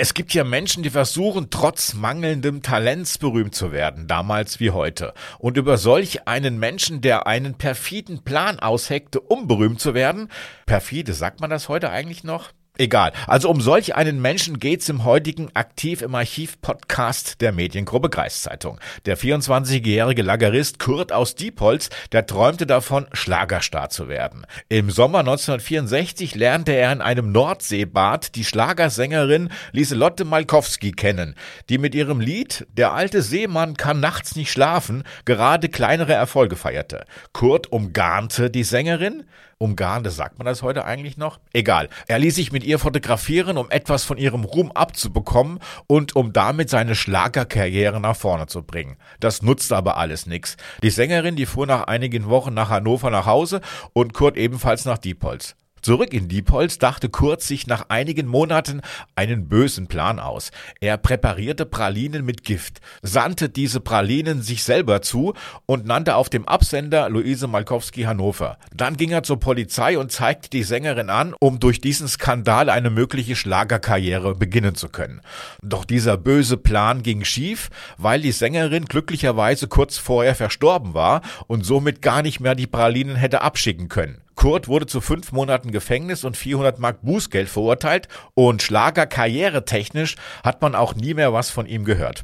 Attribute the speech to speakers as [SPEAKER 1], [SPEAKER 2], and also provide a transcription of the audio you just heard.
[SPEAKER 1] Es gibt ja Menschen, die versuchen, trotz mangelndem Talents berühmt zu werden, damals wie heute. Und über solch einen Menschen, der einen perfiden Plan ausheckte, um berühmt zu werden, perfide, sagt man das heute eigentlich noch? Egal. Also um solch einen Menschen geht's im heutigen Aktiv im Archiv Podcast der Mediengruppe Kreiszeitung. Der 24-jährige Lagerist Kurt aus Diepholz, der träumte davon, Schlagerstar zu werden. Im Sommer 1964 lernte er in einem Nordseebad die Schlagersängerin Lieselotte Malkowski kennen, die mit ihrem Lied Der alte Seemann kann nachts nicht schlafen gerade kleinere Erfolge feierte. Kurt umgarnte die Sängerin, umgarnte, sagt man das heute eigentlich noch? Egal. Er ließ sich mit ihr fotografieren, um etwas von ihrem Ruhm abzubekommen und um damit seine Schlagerkarriere nach vorne zu bringen. Das nutzte aber alles nichts. Die Sängerin, die fuhr nach einigen Wochen nach Hannover nach Hause und Kurt ebenfalls nach Diepholz. Zurück in Diepholz dachte Kurt sich nach einigen Monaten einen bösen Plan aus. Er präparierte Pralinen mit Gift, sandte diese Pralinen sich selber zu und nannte auf dem Absender Luise Malkowski Hannover. Dann ging er zur Polizei und zeigte die Sängerin an, um durch diesen Skandal eine mögliche Schlagerkarriere beginnen zu können. Doch dieser böse Plan ging schief, weil die Sängerin glücklicherweise kurz vorher verstorben war und somit gar nicht mehr die Pralinen hätte abschicken können. Kurt wurde zu fünf Monaten Gefängnis und 400 Mark Bußgeld verurteilt und Schlager karrieretechnisch hat man auch nie mehr was von ihm gehört.